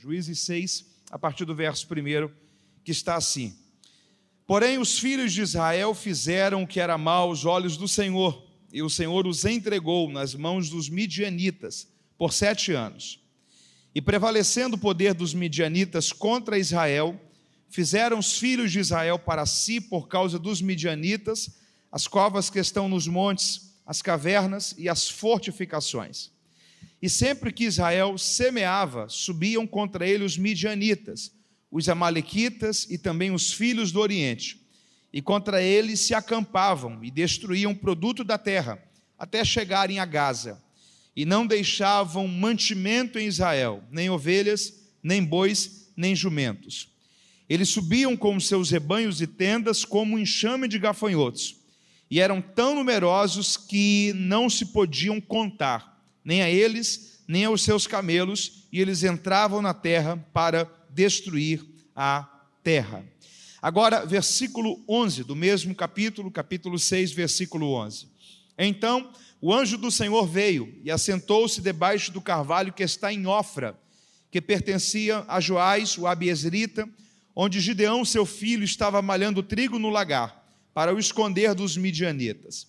Juízes 6, a partir do verso 1, que está assim: Porém, os filhos de Israel fizeram o que era mal aos olhos do Senhor, e o Senhor os entregou nas mãos dos midianitas por sete anos. E prevalecendo o poder dos midianitas contra Israel, fizeram os filhos de Israel para si, por causa dos midianitas, as covas que estão nos montes, as cavernas e as fortificações. E sempre que Israel semeava, subiam contra ele os midianitas, os amalequitas e também os filhos do Oriente. E contra eles se acampavam e destruíam produto da terra, até chegarem a Gaza. E não deixavam mantimento em Israel, nem ovelhas, nem bois, nem jumentos. Eles subiam com os seus rebanhos e tendas como um enxame de gafanhotos, e eram tão numerosos que não se podiam contar nem a eles, nem aos seus camelos, e eles entravam na terra para destruir a terra. Agora, versículo 11 do mesmo capítulo, capítulo 6, versículo 11. Então, o anjo do Senhor veio e assentou-se debaixo do carvalho que está em Ofra, que pertencia a Joás, o abiesrita, onde Gideão, seu filho, estava malhando trigo no lagar, para o esconder dos midianitas.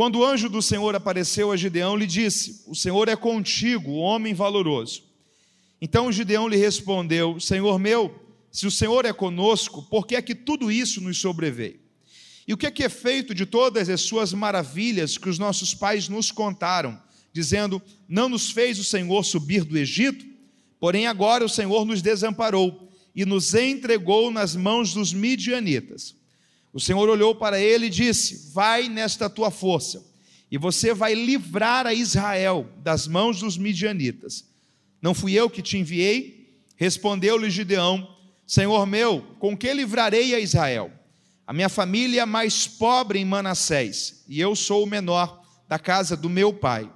Quando o anjo do Senhor apareceu a Gideão, lhe disse: O Senhor é contigo, homem valoroso. Então Gideão lhe respondeu: Senhor meu, se o Senhor é conosco, por que é que tudo isso nos sobreveio? E o que é que é feito de todas as suas maravilhas que os nossos pais nos contaram, dizendo: Não nos fez o Senhor subir do Egito? Porém, agora o Senhor nos desamparou e nos entregou nas mãos dos midianitas. O Senhor olhou para ele e disse: Vai nesta tua força, e você vai livrar a Israel das mãos dos midianitas. Não fui eu que te enviei? Respondeu-lhe Gideão: Senhor meu, com que livrarei a Israel? A minha família é mais pobre em Manassés, e eu sou o menor da casa do meu pai.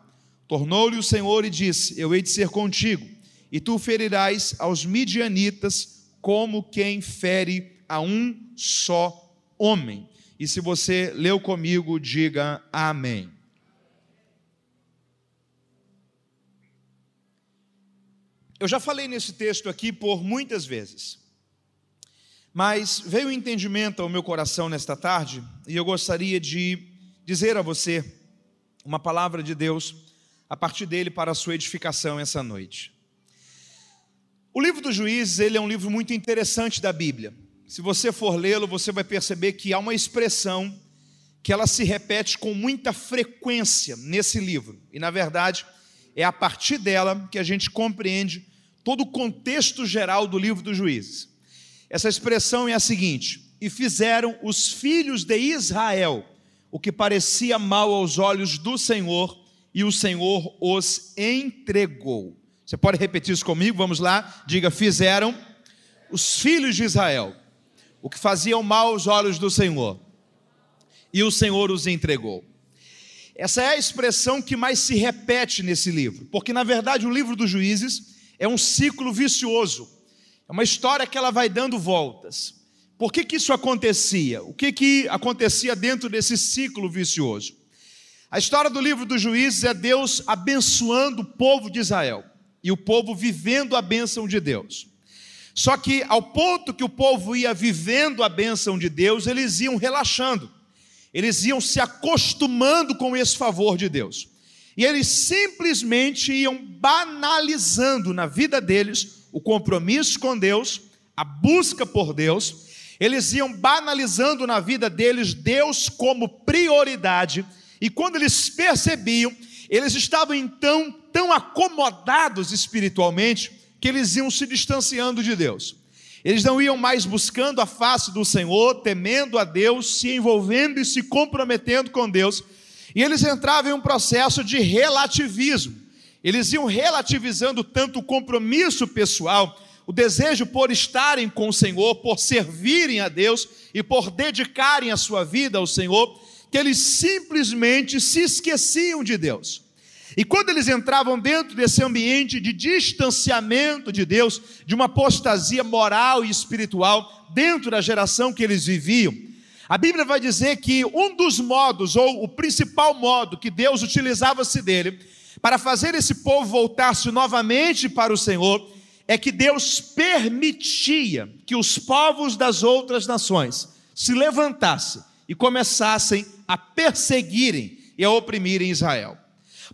Tornou-lhe o Senhor e disse: Eu hei de ser contigo, e tu ferirás aos midianitas como quem fere a um só homem. E se você leu comigo, diga amém. Eu já falei nesse texto aqui por muitas vezes, mas veio um entendimento ao meu coração nesta tarde e eu gostaria de dizer a você uma palavra de Deus a partir dele para a sua edificação essa noite. O livro dos Juízes ele é um livro muito interessante da Bíblia se você for lê-lo, você vai perceber que há uma expressão que ela se repete com muita frequência nesse livro. E na verdade, é a partir dela que a gente compreende todo o contexto geral do livro dos Juízes. Essa expressão é a seguinte: "E fizeram os filhos de Israel o que parecia mal aos olhos do Senhor, e o Senhor os entregou." Você pode repetir isso comigo? Vamos lá. Diga: "Fizeram os filhos de Israel o que faziam mal aos olhos do Senhor, e o Senhor os entregou. Essa é a expressão que mais se repete nesse livro, porque na verdade o livro dos juízes é um ciclo vicioso, é uma história que ela vai dando voltas. Por que, que isso acontecia? O que, que acontecia dentro desse ciclo vicioso? A história do livro dos juízes é Deus abençoando o povo de Israel e o povo vivendo a bênção de Deus. Só que ao ponto que o povo ia vivendo a bênção de Deus, eles iam relaxando, eles iam se acostumando com esse favor de Deus. E eles simplesmente iam banalizando na vida deles o compromisso com Deus, a busca por Deus, eles iam banalizando na vida deles Deus como prioridade, e quando eles percebiam, eles estavam então tão acomodados espiritualmente que eles iam se distanciando de Deus. Eles não iam mais buscando a face do Senhor, temendo a Deus, se envolvendo e se comprometendo com Deus. E eles entravam em um processo de relativismo. Eles iam relativizando tanto o compromisso pessoal, o desejo por estarem com o Senhor, por servirem a Deus e por dedicarem a sua vida ao Senhor, que eles simplesmente se esqueciam de Deus. E quando eles entravam dentro desse ambiente de distanciamento de Deus, de uma apostasia moral e espiritual dentro da geração que eles viviam, a Bíblia vai dizer que um dos modos, ou o principal modo que Deus utilizava-se dele para fazer esse povo voltar-se novamente para o Senhor, é que Deus permitia que os povos das outras nações se levantassem e começassem a perseguirem e a oprimirem Israel.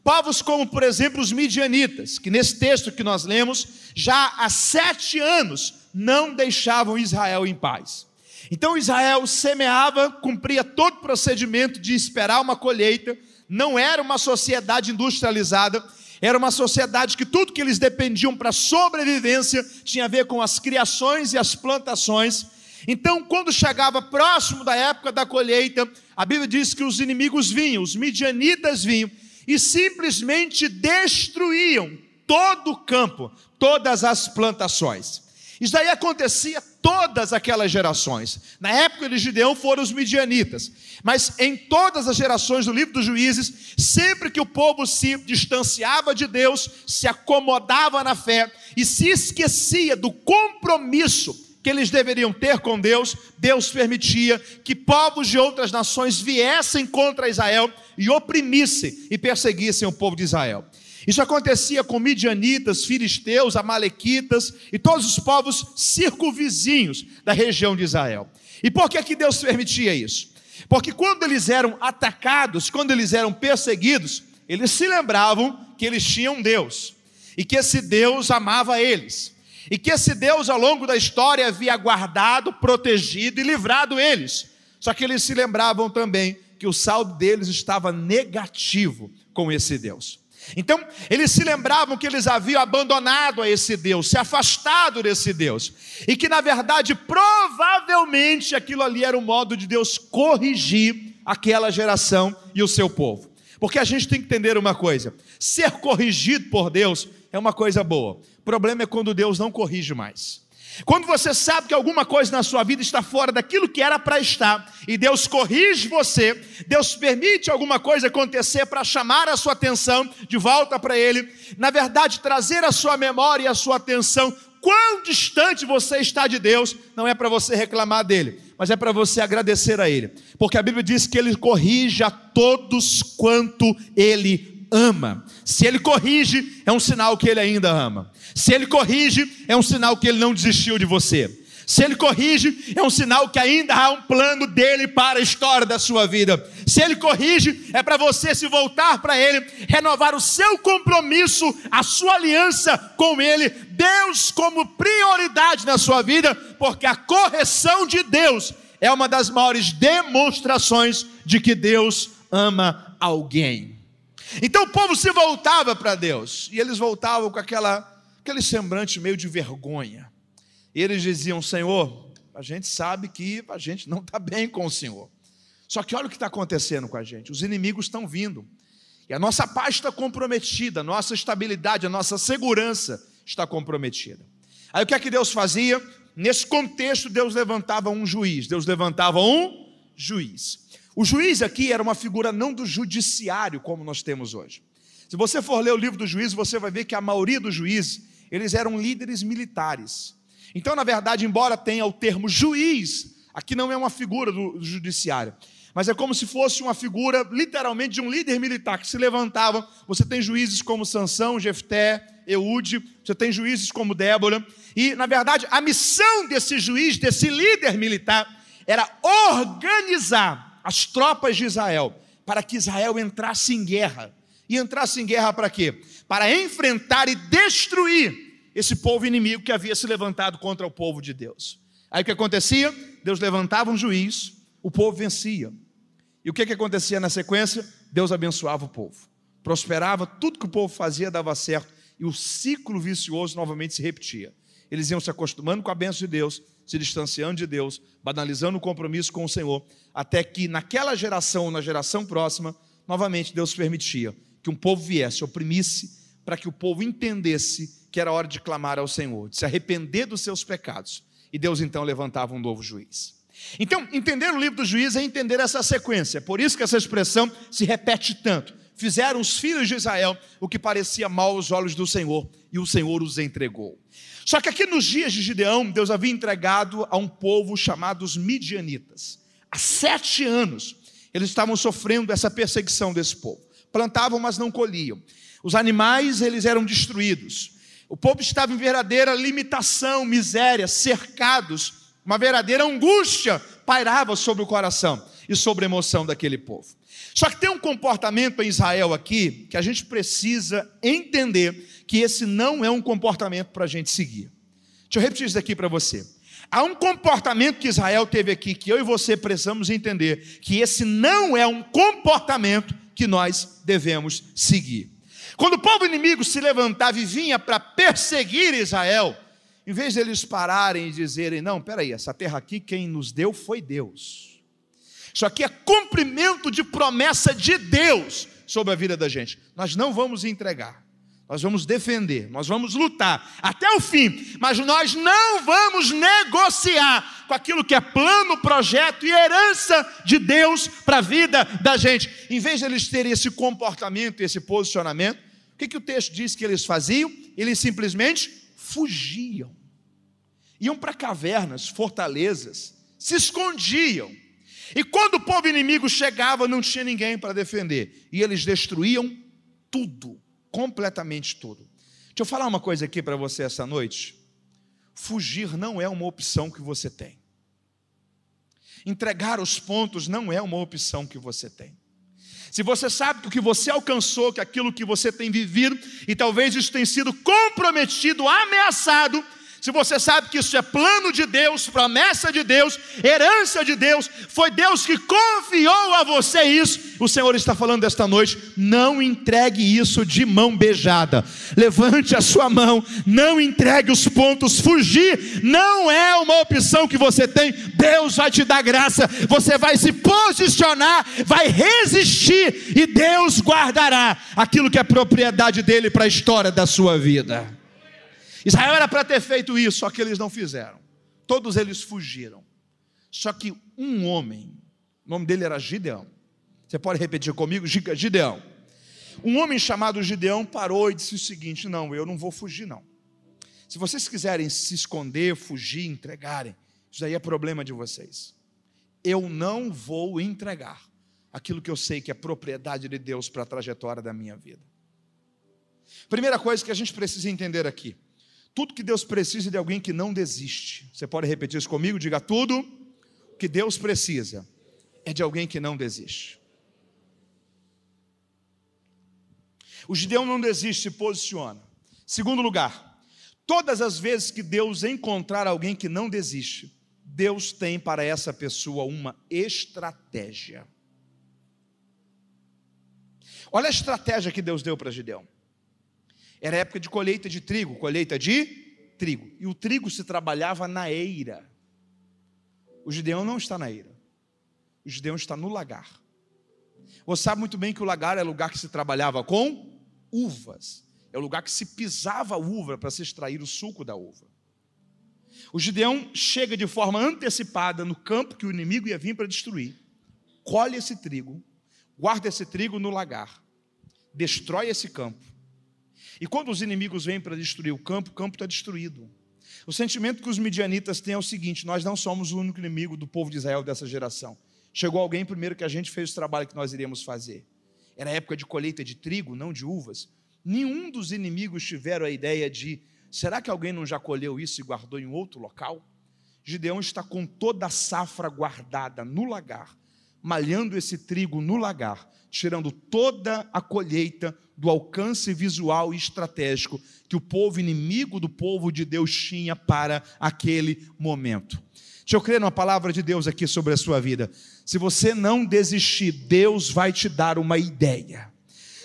Povos como, por exemplo, os midianitas, que nesse texto que nós lemos, já há sete anos não deixavam Israel em paz. Então Israel semeava, cumpria todo o procedimento de esperar uma colheita, não era uma sociedade industrializada, era uma sociedade que tudo que eles dependiam para sobrevivência tinha a ver com as criações e as plantações. Então, quando chegava próximo da época da colheita, a Bíblia diz que os inimigos vinham, os midianitas vinham e simplesmente destruíam todo o campo, todas as plantações. Isso daí acontecia todas aquelas gerações. Na época de Gideão foram os midianitas, mas em todas as gerações do livro dos juízes, sempre que o povo se distanciava de Deus, se acomodava na fé e se esquecia do compromisso que eles deveriam ter com Deus, Deus permitia que povos de outras nações viessem contra Israel e oprimissem e perseguissem o povo de Israel. Isso acontecia com midianitas, filisteus, amalequitas e todos os povos circunvizinhos da região de Israel. E por que, que Deus permitia isso? Porque quando eles eram atacados, quando eles eram perseguidos, eles se lembravam que eles tinham Deus e que esse Deus amava eles e que esse Deus ao longo da história havia guardado, protegido e livrado eles. Só que eles se lembravam também que o saldo deles estava negativo com esse Deus. Então, eles se lembravam que eles haviam abandonado a esse Deus, se afastado desse Deus, e que na verdade, provavelmente, aquilo ali era um modo de Deus corrigir aquela geração e o seu povo. Porque a gente tem que entender uma coisa: ser corrigido por Deus é uma coisa boa, o problema é quando Deus não corrige mais. Quando você sabe que alguma coisa na sua vida está fora daquilo que era para estar, e Deus corrige você, Deus permite alguma coisa acontecer para chamar a sua atenção de volta para Ele, na verdade, trazer a sua memória e a sua atenção, quão distante você está de Deus, não é para você reclamar dele, mas é para você agradecer a Ele, porque a Bíblia diz que Ele corrige a todos quanto Ele ama. Se Ele corrige, é um sinal que Ele ainda ama. Se ele corrige, é um sinal que ele não desistiu de você. Se ele corrige, é um sinal que ainda há um plano dele para a história da sua vida. Se ele corrige, é para você se voltar para ele, renovar o seu compromisso, a sua aliança com ele, Deus como prioridade na sua vida, porque a correção de Deus é uma das maiores demonstrações de que Deus ama alguém. Então o povo se voltava para Deus, e eles voltavam com aquela aquele semblante meio de vergonha. E eles diziam: Senhor, a gente sabe que a gente não está bem com o Senhor. Só que olha o que está acontecendo com a gente: os inimigos estão vindo, e a nossa paz está comprometida, a nossa estabilidade, a nossa segurança está comprometida. Aí o que é que Deus fazia? Nesse contexto, Deus levantava um juiz, Deus levantava um juiz. O juiz aqui era uma figura não do judiciário, como nós temos hoje. Se você for ler o livro do juízo, você vai ver que a maioria dos juízes eles eram líderes militares. Então, na verdade, embora tenha o termo juiz, aqui não é uma figura do, do judiciário, mas é como se fosse uma figura, literalmente, de um líder militar que se levantava. Você tem juízes como Sansão, Jefté, Eude, você tem juízes como Débora, e, na verdade, a missão desse juiz, desse líder militar, era organizar as tropas de Israel para que Israel entrasse em guerra. E entrasse em guerra para quê? para enfrentar e destruir esse povo inimigo que havia se levantado contra o povo de Deus. Aí o que acontecia? Deus levantava um juiz, o povo vencia. E o que, que acontecia na sequência? Deus abençoava o povo, prosperava, tudo que o povo fazia dava certo, e o ciclo vicioso novamente se repetia. Eles iam se acostumando com a bênção de Deus, se distanciando de Deus, banalizando o compromisso com o Senhor, até que naquela geração, na geração próxima, novamente Deus permitia que um povo viesse, oprimisse, para que o povo entendesse que era hora de clamar ao Senhor, de se arrepender dos seus pecados. E Deus então levantava um novo juiz. Então, entender o livro do juiz é entender essa sequência. Por isso que essa expressão se repete tanto. Fizeram os filhos de Israel o que parecia mal aos olhos do Senhor, e o Senhor os entregou. Só que aqui nos dias de Gideão, Deus havia entregado a um povo chamado os midianitas. Há sete anos, eles estavam sofrendo essa perseguição desse povo plantavam, mas não colhiam. Os animais, eles eram destruídos. O povo estava em verdadeira limitação, miséria, cercados, uma verdadeira angústia pairava sobre o coração e sobre a emoção daquele povo. Só que tem um comportamento em Israel aqui que a gente precisa entender que esse não é um comportamento para a gente seguir. Deixa eu repetir isso aqui para você. Há um comportamento que Israel teve aqui que eu e você precisamos entender que esse não é um comportamento que nós devemos seguir. Quando o povo inimigo se levantava e vinha para perseguir Israel, em vez de eles pararem e dizerem: Não, peraí, essa terra aqui quem nos deu foi Deus. Isso aqui é cumprimento de promessa de Deus sobre a vida da gente. Nós não vamos entregar, nós vamos defender, nós vamos lutar até o fim, mas nós não vamos negociar com aquilo que é plano, projeto e herança de Deus para a vida da gente. Em vez de eles terem esse comportamento, esse posicionamento, que, que o texto diz que eles faziam? Eles simplesmente fugiam. Iam para cavernas, fortalezas, se escondiam. E quando o povo inimigo chegava, não tinha ninguém para defender. E eles destruíam tudo, completamente tudo. Deixa eu falar uma coisa aqui para você essa noite. Fugir não é uma opção que você tem. Entregar os pontos não é uma opção que você tem. Se você sabe que o que você alcançou, que aquilo que você tem vivido, e talvez isso tenha sido comprometido, ameaçado, se você sabe que isso é plano de Deus, promessa de Deus, herança de Deus, foi Deus que confiou a você isso, o Senhor está falando esta noite, não entregue isso de mão beijada. Levante a sua mão, não entregue os pontos, fugir não é uma opção que você tem. Deus vai te dar graça, você vai se posicionar, vai resistir e Deus guardará aquilo que é propriedade dele para a história da sua vida. Israel era para ter feito isso, só que eles não fizeram. Todos eles fugiram. Só que um homem, o nome dele era Gideão. Você pode repetir comigo? Gideão. Um homem chamado Gideão parou e disse o seguinte: Não, eu não vou fugir, não. Se vocês quiserem se esconder, fugir, entregarem, isso aí é problema de vocês. Eu não vou entregar aquilo que eu sei que é propriedade de Deus para a trajetória da minha vida. Primeira coisa que a gente precisa entender aqui: tudo que Deus precisa é de alguém que não desiste. Você pode repetir isso comigo? Diga tudo que Deus precisa é de alguém que não desiste. O Gideão não desiste, se posiciona. Segundo lugar, todas as vezes que Deus encontrar alguém que não desiste, Deus tem para essa pessoa uma estratégia. Olha a estratégia que Deus deu para Gideão. Era época de colheita de trigo, colheita de trigo. E o trigo se trabalhava na eira. O Gideão não está na eira. O Gideão está no lagar. Você sabe muito bem que o lagar é lugar que se trabalhava com uvas. É o lugar que se pisava a uva para se extrair o suco da uva. O Gideão chega de forma antecipada no campo que o inimigo ia vir para destruir. Colhe esse trigo, guarda esse trigo no lagar, destrói esse campo e quando os inimigos vêm para destruir o campo, o campo está destruído. O sentimento que os midianitas têm é o seguinte: nós não somos o único inimigo do povo de Israel dessa geração. Chegou alguém primeiro que a gente fez o trabalho que nós iríamos fazer. Era época de colheita de trigo, não de uvas. Nenhum dos inimigos tiveram a ideia de: será que alguém não já colheu isso e guardou em outro local? Gideão está com toda a safra guardada no lagar, malhando esse trigo no lagar, tirando toda a colheita do alcance visual e estratégico que o povo inimigo do povo de Deus tinha para aquele momento. Deixa eu crer numa palavra de Deus aqui sobre a sua vida. Se você não desistir, Deus vai te dar uma ideia.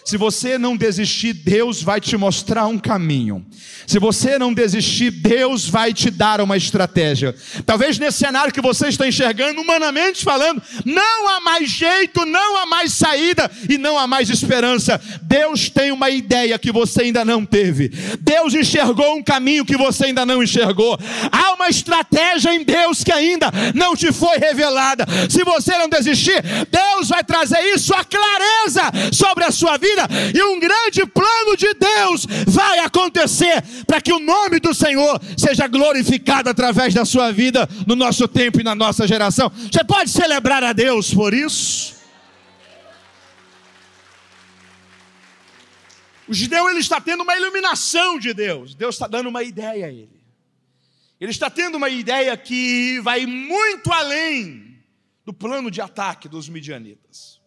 Se você não desistir, Deus vai te mostrar um caminho. Se você não desistir, Deus vai te dar uma estratégia. Talvez nesse cenário que você está enxergando, humanamente falando, não há mais jeito, não há mais saída e não há mais esperança. Deus tem uma ideia que você ainda não teve. Deus enxergou um caminho que você ainda não enxergou. Há uma estratégia em Deus que ainda não te foi revelada. Se você não desistir, Deus vai trazer isso a clareza sobre a sua vida vida, e um grande plano de Deus vai acontecer para que o nome do Senhor seja glorificado através da sua vida, no nosso tempo e na nossa geração. Você pode celebrar a Deus por isso? O Gideão ele está tendo uma iluminação de Deus. Deus está dando uma ideia a ele. Ele está tendo uma ideia que vai muito além do plano de ataque dos midianitas.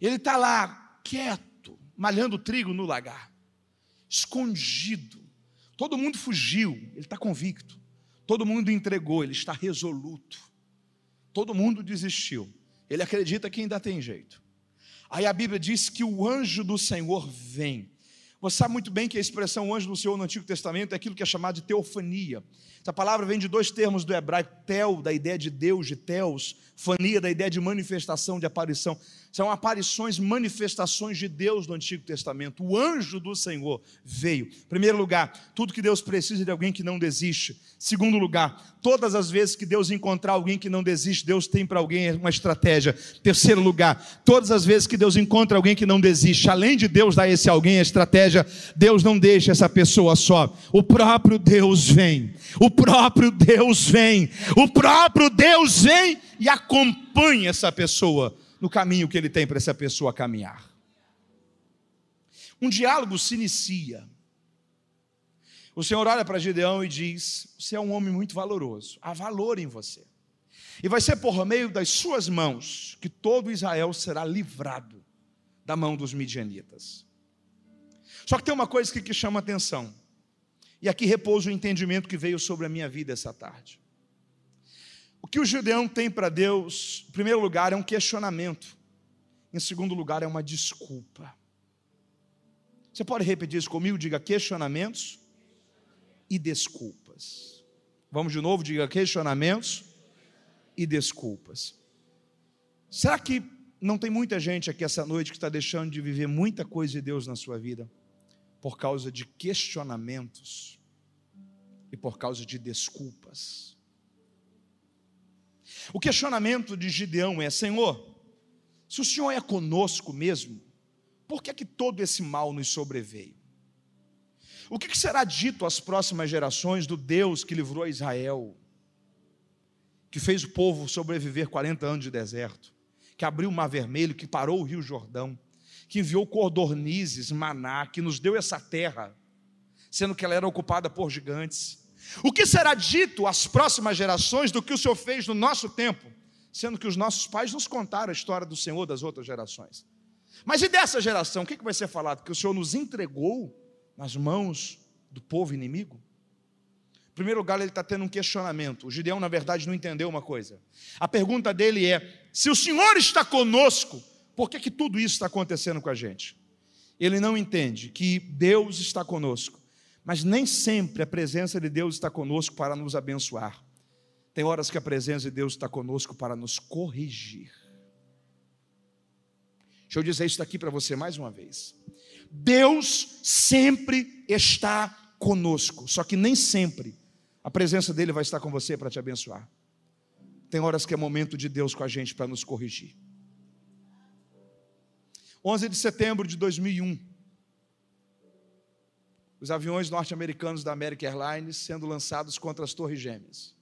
Ele está lá, quieto, malhando trigo no lagar, escondido. Todo mundo fugiu, ele está convicto. Todo mundo entregou, ele está resoluto. Todo mundo desistiu. Ele acredita que ainda tem jeito. Aí a Bíblia diz que o anjo do Senhor vem. Você sabe muito bem que a expressão anjo do Senhor no Antigo Testamento é aquilo que é chamado de teofania. Essa palavra vem de dois termos do hebraico, tel, da ideia de Deus, de teos, fania, da ideia de manifestação, de aparição. São aparições, manifestações de Deus no Antigo Testamento. O anjo do Senhor veio. Primeiro lugar, tudo que Deus precisa de alguém que não desiste. Segundo lugar, todas as vezes que Deus encontrar alguém que não desiste, Deus tem para alguém uma estratégia. Terceiro lugar, todas as vezes que Deus encontra alguém que não desiste, além de Deus dar esse alguém a estratégia, Deus não deixa essa pessoa só. O próprio Deus vem. O próprio Deus vem. O próprio Deus vem e acompanha essa pessoa no caminho que ele tem para essa pessoa caminhar. Um diálogo se inicia. O Senhor olha para Gideão e diz: Você é um homem muito valoroso, há valor em você. E vai ser por meio das suas mãos que todo Israel será livrado da mão dos midianitas. Só que tem uma coisa que, que chama atenção, e aqui repousa o entendimento que veio sobre a minha vida essa tarde. O que o Gideão tem para Deus, em primeiro lugar, é um questionamento. Em segundo lugar, é uma desculpa. Você pode repetir isso comigo? Diga questionamentos e desculpas. Vamos de novo, diga questionamentos e desculpas. Será que não tem muita gente aqui essa noite que está deixando de viver muita coisa de Deus na sua vida por causa de questionamentos e por causa de desculpas? O questionamento de Gideão é: Senhor, se o Senhor é conosco mesmo, por que é que todo esse mal nos sobreveio? O que será dito às próximas gerações do Deus que livrou Israel, que fez o povo sobreviver 40 anos de deserto, que abriu o mar vermelho, que parou o rio Jordão, que enviou cordornizes, maná, que nos deu essa terra, sendo que ela era ocupada por gigantes, o que será dito às próximas gerações do que o Senhor fez no nosso tempo, sendo que os nossos pais nos contaram a história do Senhor das outras gerações? Mas e dessa geração, o que vai ser falado? Que o Senhor nos entregou nas mãos do povo inimigo? Em primeiro lugar, ele está tendo um questionamento. O Gideão, na verdade, não entendeu uma coisa. A pergunta dele é: se o Senhor está conosco, por que, que tudo isso está acontecendo com a gente? Ele não entende que Deus está conosco mas nem sempre a presença de Deus está conosco para nos abençoar. Tem horas que a presença de Deus está conosco para nos corrigir. Deixa eu dizer isso aqui para você mais uma vez. Deus sempre está conosco, só que nem sempre a presença dele vai estar com você para te abençoar. Tem horas que é momento de Deus com a gente para nos corrigir. 11 de setembro de 2001, os aviões norte-americanos da American Airlines sendo lançados contra as Torres Gêmeas.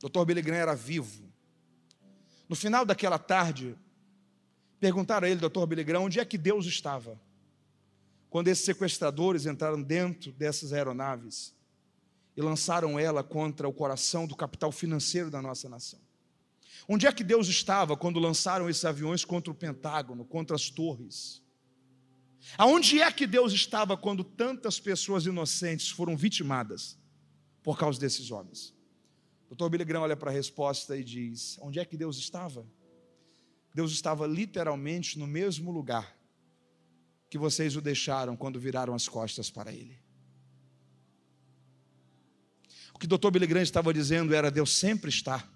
Dr. Billy Graham era vivo. No final daquela tarde, perguntaram a ele, Dr. Billy Graham, onde é que Deus estava? Quando esses sequestradores entraram dentro dessas aeronaves e lançaram ela contra o coração do capital financeiro da nossa nação. Onde é que Deus estava quando lançaram esses aviões contra o Pentágono, contra as torres? Aonde é que Deus estava quando tantas pessoas inocentes foram vitimadas por causa desses homens? Dr. Billy Graham olha para a resposta e diz: Onde é que Deus estava? Deus estava literalmente no mesmo lugar que vocês o deixaram quando viraram as costas para Ele. O que Dr. Billy Graham estava dizendo era: Deus sempre está.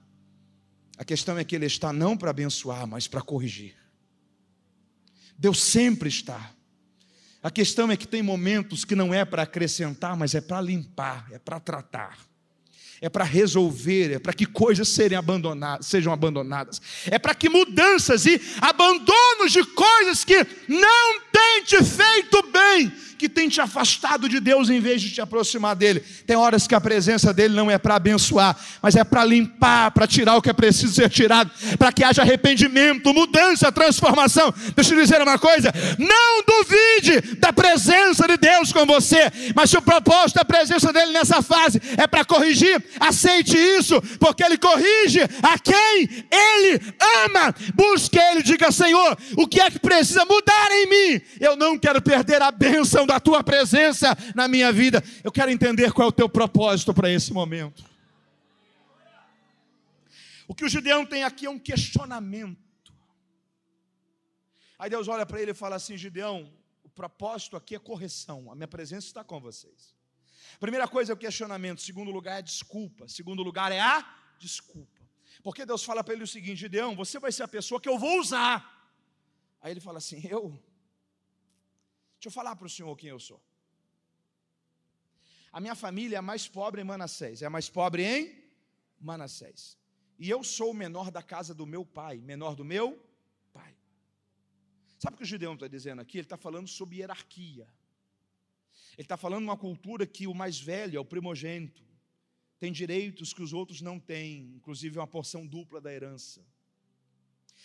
A questão é que Ele está não para abençoar, mas para corrigir. Deus sempre está. A questão é que tem momentos que não é para acrescentar, mas é para limpar, é para tratar, é para resolver, é para que coisas abandonadas, sejam abandonadas, é para que mudanças e abandonos de coisas que não têm te feito bem, que tem te afastado de Deus em vez de te aproximar dele. Tem horas que a presença dele não é para abençoar, mas é para limpar, para tirar o que é preciso ser tirado, para que haja arrependimento, mudança, transformação. Deixa eu dizer uma coisa: não duvide da presença de Deus com você, mas se o propósito da presença dele nessa fase é para corrigir, aceite isso, porque ele corrige a quem ele ama. Busque ele, diga: Senhor, o que é que precisa mudar em mim? Eu não quero perder a bênção da tua presença na minha vida. Eu quero entender qual é o teu propósito para esse momento. O que o Gideão tem aqui é um questionamento. Aí Deus olha para ele e fala assim: Gideão, o propósito aqui é correção, a minha presença está com vocês. Primeira coisa é o questionamento, segundo lugar é desculpa, segundo lugar é a desculpa. Porque Deus fala para ele o seguinte: Gideão, você vai ser a pessoa que eu vou usar. Aí ele fala assim: Eu? Deixa eu falar para o senhor quem eu sou. A minha família é a mais pobre em Manassés, é a mais pobre em Manassés. E eu sou o menor da casa do meu pai, menor do meu pai. Sabe o que o Gideão está dizendo aqui? Ele está falando sobre hierarquia. Ele está falando uma cultura que o mais velho é o primogênito, tem direitos que os outros não têm, inclusive uma porção dupla da herança.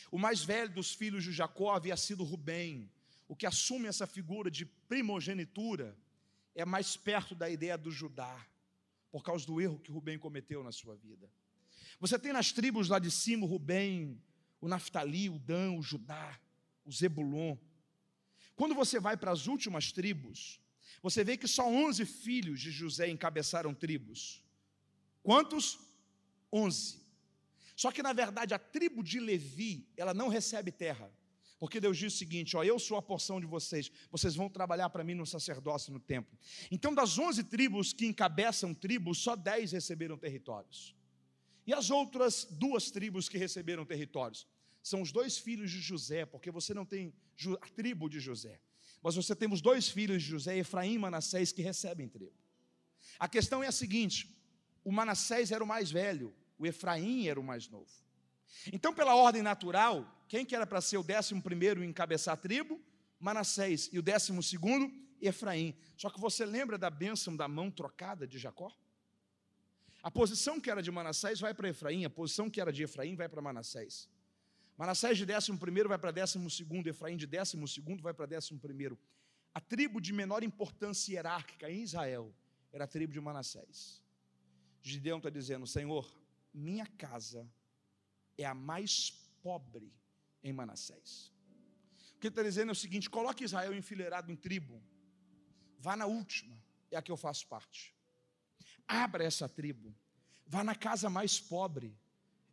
O mais velho dos filhos de Jacó havia sido Rubem, o que assume essa figura de primogenitura é mais perto da ideia do Judá, por causa do erro que Rubem cometeu na sua vida. Você tem nas tribos lá de cima o Rubem, o Naftali, o Dan, o Judá, o Zebulon. Quando você vai para as últimas tribos, você vê que só 11 filhos de José encabeçaram tribos. Quantos? 11. Só que na verdade a tribo de Levi, ela não recebe terra. Porque Deus diz o seguinte: ó, eu sou a porção de vocês, vocês vão trabalhar para mim no sacerdócio, no templo. Então, das 11 tribos que encabeçam tribos, só 10 receberam territórios. E as outras duas tribos que receberam territórios? São os dois filhos de José, porque você não tem a tribo de José. Mas você tem os dois filhos de José, Efraim e Manassés, que recebem tribo. A questão é a seguinte: o Manassés era o mais velho, o Efraim era o mais novo. Então, pela ordem natural, quem que era para ser o décimo primeiro em encabeçar a tribo? Manassés. E o décimo segundo? Efraim. Só que você lembra da bênção da mão trocada de Jacó? A posição que era de Manassés vai para Efraim, a posição que era de Efraim vai para Manassés. Manassés de décimo primeiro vai para décimo segundo, Efraim de décimo segundo vai para décimo primeiro. A tribo de menor importância hierárquica em Israel era a tribo de Manassés. Gideão está dizendo: Senhor, minha casa é a mais pobre em Manassés. O que ele está dizendo é o seguinte: coloque Israel enfileirado em tribo, vá na última, é a que eu faço parte. Abra essa tribo, vá na casa mais pobre,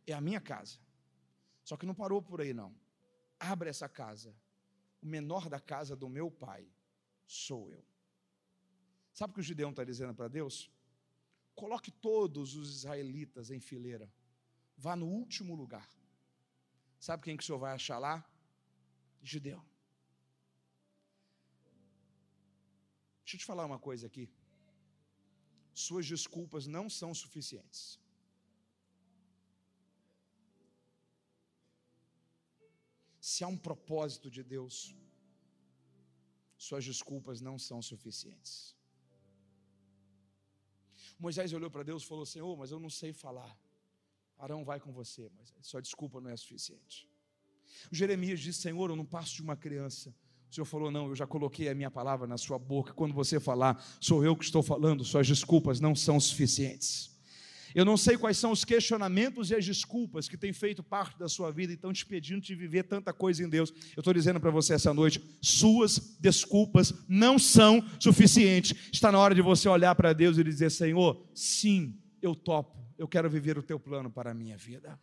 é a minha casa. Só que não parou por aí, não. Abra essa casa. O menor da casa do meu pai sou eu. Sabe o que o Gideão está dizendo para Deus? Coloque todos os israelitas em fileira. Vá no último lugar. Sabe quem que o senhor vai achar lá? Gideão. Deixa eu te falar uma coisa aqui. Suas desculpas não são suficientes. Se há um propósito de Deus, suas desculpas não são suficientes. Moisés olhou para Deus e falou: Senhor, mas eu não sei falar. Arão vai com você, mas sua desculpa não é suficiente. O Jeremias disse: Senhor, eu não passo de uma criança. O Senhor falou: Não, eu já coloquei a minha palavra na sua boca. Quando você falar, sou eu que estou falando, suas desculpas não são suficientes. Eu não sei quais são os questionamentos e as desculpas que têm feito parte da sua vida e estão te pedindo de viver tanta coisa em Deus. Eu estou dizendo para você essa noite: suas desculpas não são suficientes. Está na hora de você olhar para Deus e dizer: Senhor, sim, eu topo, eu quero viver o teu plano para a minha vida.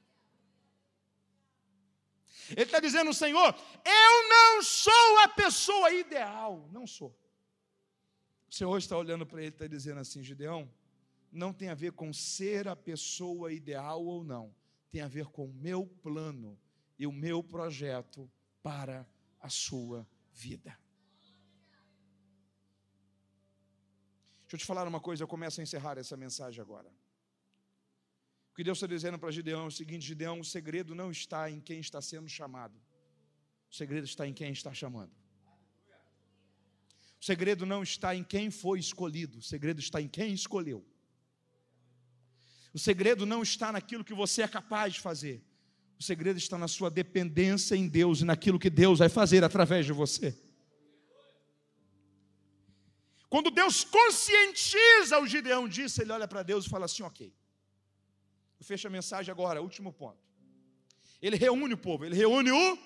Ele está dizendo, Senhor, eu não sou a pessoa ideal, não sou. O Senhor está olhando para ele e está dizendo assim, Gideão, não tem a ver com ser a pessoa ideal ou não, tem a ver com o meu plano e o meu projeto para a sua vida. Deixa eu te falar uma coisa, eu começo a encerrar essa mensagem agora. Que Deus está dizendo para Gideão é o seguinte: Gideão, o segredo não está em quem está sendo chamado, o segredo está em quem está chamando. O segredo não está em quem foi escolhido, o segredo está em quem escolheu. O segredo não está naquilo que você é capaz de fazer. O segredo está na sua dependência em Deus e naquilo que Deus vai fazer através de você. Quando Deus conscientiza o Gideão disso, ele olha para Deus e fala assim: Ok. Eu fecho a mensagem agora, último ponto. Ele reúne o povo, ele reúne o.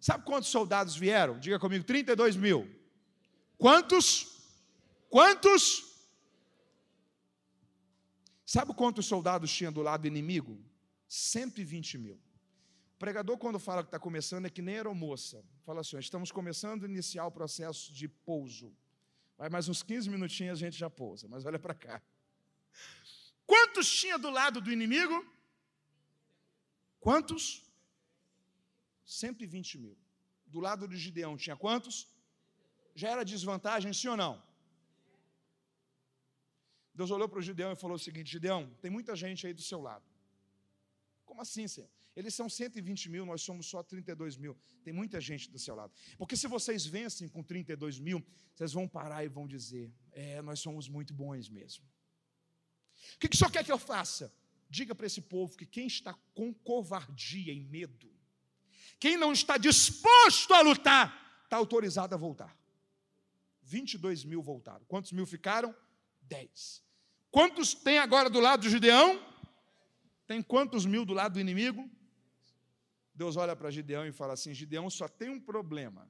Sabe quantos soldados vieram? Diga comigo: 32 mil. Quantos? Quantos? Sabe quantos soldados tinha do lado inimigo? 120 mil. O pregador, quando fala que está começando, é que nem aeromoça. Fala assim: estamos começando a iniciar o processo de pouso. Vai mais uns 15 minutinhos a gente já pousa, mas olha para cá. Quantos tinha do lado do inimigo? Quantos? 120 mil. Do lado de Gideão tinha quantos? Já era desvantagem, sim ou não? Deus olhou para o Gideão e falou o seguinte: Gideão, tem muita gente aí do seu lado. Como assim, Senhor? Eles são 120 mil, nós somos só 32 mil. Tem muita gente do seu lado. Porque se vocês vencem com 32 mil, vocês vão parar e vão dizer: É, nós somos muito bons mesmo. O que, que o senhor quer que eu faça? Diga para esse povo que quem está com covardia e medo, quem não está disposto a lutar, está autorizado a voltar. 22 mil voltaram. Quantos mil ficaram? 10. Quantos tem agora do lado do Gideão? Tem quantos mil do lado do inimigo? Deus olha para Gideão e fala assim: Gideão só tem um problema.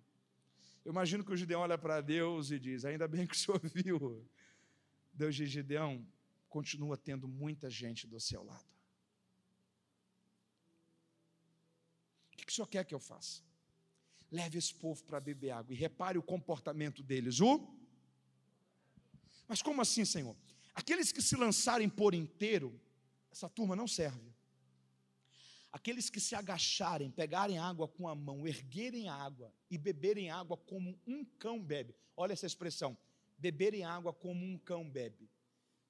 Eu imagino que o Gideão olha para Deus e diz: Ainda bem que o senhor viu. Deus diz: Gideão, continua tendo muita gente do seu lado. O que o senhor quer que eu faça? Leve esse povo para beber água e repare o comportamento deles. O? Mas como assim, Senhor? Aqueles que se lançarem por inteiro, essa turma não serve. Aqueles que se agacharem, pegarem água com a mão, erguerem água e beberem água como um cão bebe. Olha essa expressão: beberem água como um cão bebe.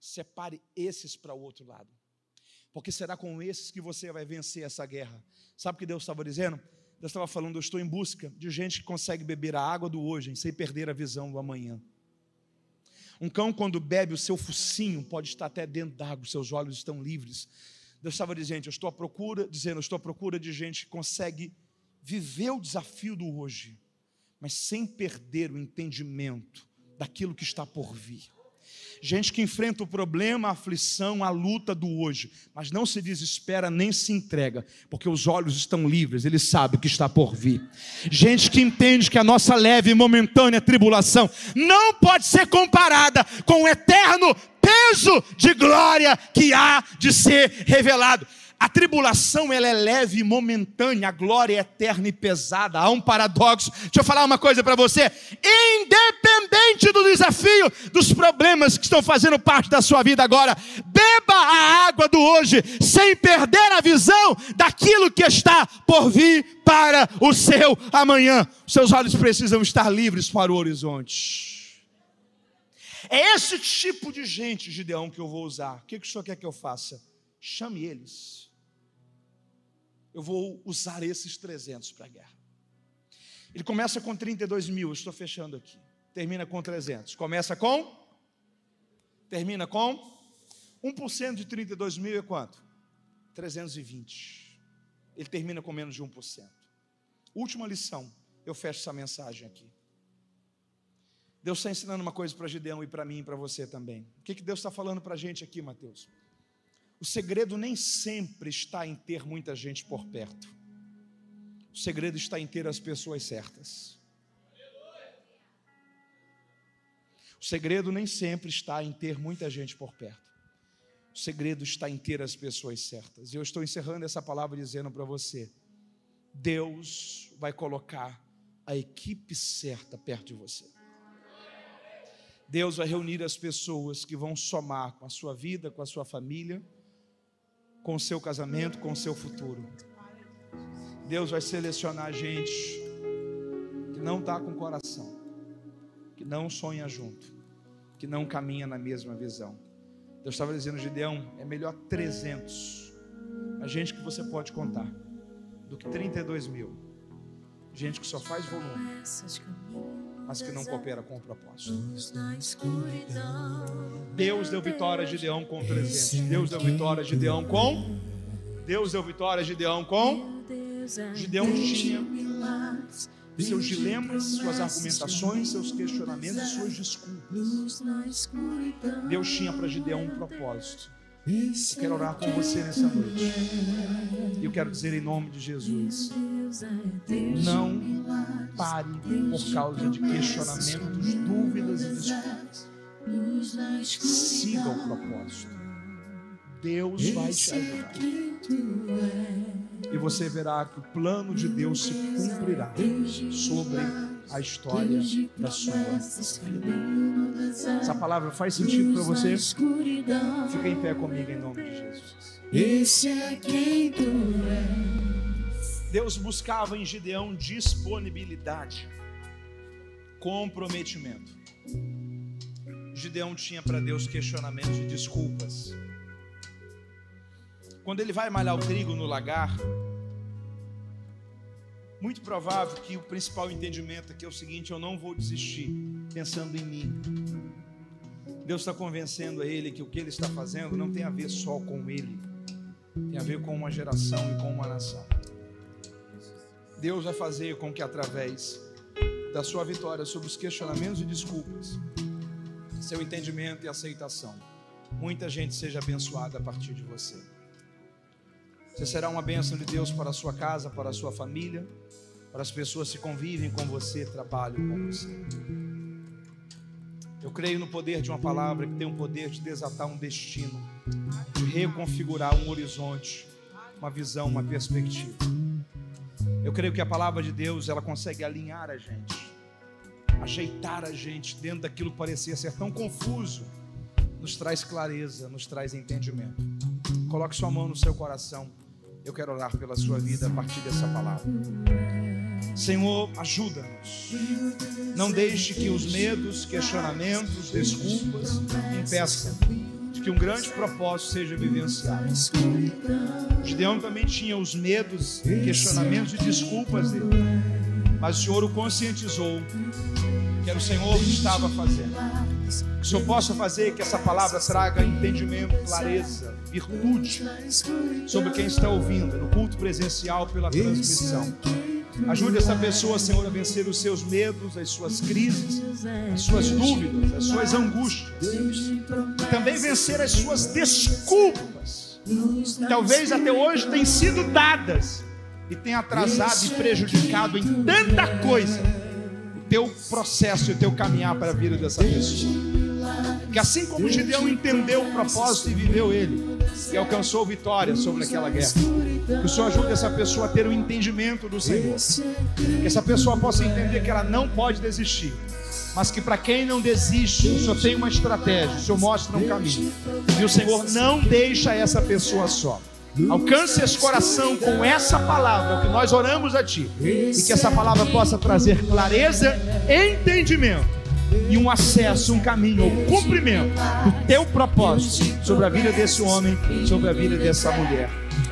Separe esses para o outro lado. Porque será com esses que você vai vencer essa guerra. Sabe o que Deus estava dizendo? Deus estava falando: Eu estou em busca de gente que consegue beber a água do hoje sem perder a visão do amanhã. Um cão, quando bebe, o seu focinho pode estar até dentro d'água, seus olhos estão livres. Deus estava dizendo, eu estou à procura, dizendo, eu estou à procura de gente que consegue viver o desafio do hoje, mas sem perder o entendimento daquilo que está por vir. Gente que enfrenta o problema, a aflição, a luta do hoje, mas não se desespera nem se entrega, porque os olhos estão livres, ele sabe o que está por vir. Gente que entende que a nossa leve e momentânea tribulação não pode ser comparada com o eterno peso de glória que há de ser revelado. A tribulação ela é leve e momentânea, a glória é eterna e pesada. Há um paradoxo. Deixa eu falar uma coisa para você. Independente do desafio, dos problemas que estão fazendo parte da sua vida agora, beba a água do hoje, sem perder a visão daquilo que está por vir para o seu amanhã. Seus olhos precisam estar livres para o horizonte. É esse tipo de gente, Gideão, que eu vou usar. O que, que o senhor quer que eu faça? Chame eles eu vou usar esses 300 para a guerra. Ele começa com 32 mil, estou fechando aqui. Termina com 300. Começa com? Termina com? 1% de 32 mil é quanto? 320. Ele termina com menos de 1%. Última lição, eu fecho essa mensagem aqui. Deus está ensinando uma coisa para Gideão e para mim e para você também. O que, que Deus está falando para a gente aqui, Mateus? O segredo nem sempre está em ter muita gente por perto. O segredo está em ter as pessoas certas. O segredo nem sempre está em ter muita gente por perto. O segredo está em ter as pessoas certas. E eu estou encerrando essa palavra dizendo para você: Deus vai colocar a equipe certa perto de você. Deus vai reunir as pessoas que vão somar com a sua vida, com a sua família com o seu casamento, com o seu futuro. Deus vai selecionar gente que não está com coração, que não sonha junto, que não caminha na mesma visão. Deus estava dizendo, Gideão, é melhor 300, a gente que você pode contar, do que 32 mil, gente que só faz volume. Mas que não coopera com o propósito. Deus deu vitória a Gideão com 300. Deus deu vitória a Gideão com. Deus deu vitória a Gideão com. Gideão tinha seus dilemas, suas argumentações, seus questionamentos, suas desculpas. Deus tinha para Gideão um propósito. Eu quero orar com você nessa noite. E eu quero dizer em nome de Jesus: não pare por causa de questionamentos, dúvidas e desculpas. Siga o propósito. Deus vai te ajudar. E você verá que o plano de Deus se cumprirá sobre a história da sua vida. Essa palavra faz sentido para você? Fica em pé comigo em nome de Jesus. Esse é quem tu és. Deus buscava em Gideão disponibilidade, comprometimento. Gideão tinha para Deus questionamentos e desculpas. Quando ele vai malhar o trigo no lagar, muito provável que o principal entendimento aqui é o seguinte: eu não vou desistir pensando em mim. Deus está convencendo a ele que o que ele está fazendo não tem a ver só com ele, tem a ver com uma geração e com uma nação. Deus vai fazer com que através da sua vitória sobre os questionamentos e desculpas, seu entendimento e aceitação, muita gente seja abençoada a partir de você. Você será uma bênção de Deus para a sua casa, para a sua família, para as pessoas que convivem com você, trabalham com você. Eu creio no poder de uma palavra que tem o poder de desatar um destino, de reconfigurar um horizonte, uma visão, uma perspectiva. Eu creio que a palavra de Deus, ela consegue alinhar a gente, ajeitar a gente dentro daquilo que parecia ser tão confuso, nos traz clareza, nos traz entendimento. Coloque sua mão no seu coração. Eu quero orar pela sua vida a partir dessa palavra. Senhor, ajuda-nos. Não deixe que os medos, questionamentos, desculpas impeçam de que um grande propósito seja vivenciado. Gideão também tinha os medos, questionamentos e desculpas dele, mas o Senhor o conscientizou que era o Senhor que estava fazendo. Que o Senhor possa fazer que essa palavra traga entendimento, clareza, virtude sobre quem está ouvindo no culto presencial pela transmissão. Ajude essa pessoa, Senhor, a vencer os seus medos, as suas crises, as suas dúvidas, as suas angústias. E também vencer as suas desculpas. Talvez até hoje tenham sido dadas e tenha atrasado e prejudicado em tanta coisa o teu processo e o teu caminhar para a vida dessa pessoa. Que assim como Gideão entendeu o propósito e viveu ele, e alcançou vitória sobre aquela guerra. Que o Senhor ajude essa pessoa a ter o entendimento do Senhor. Que essa pessoa possa entender que ela não pode desistir. Mas que para quem não desiste, o Senhor tem uma estratégia, o Senhor mostra um caminho. E o Senhor não deixa essa pessoa só. Alcance esse coração com essa palavra, que nós oramos a Ti. E que essa palavra possa trazer clareza entendimento e um acesso, um caminho, um cumprimento do teu propósito sobre a vida desse homem, sobre a vida dessa mulher.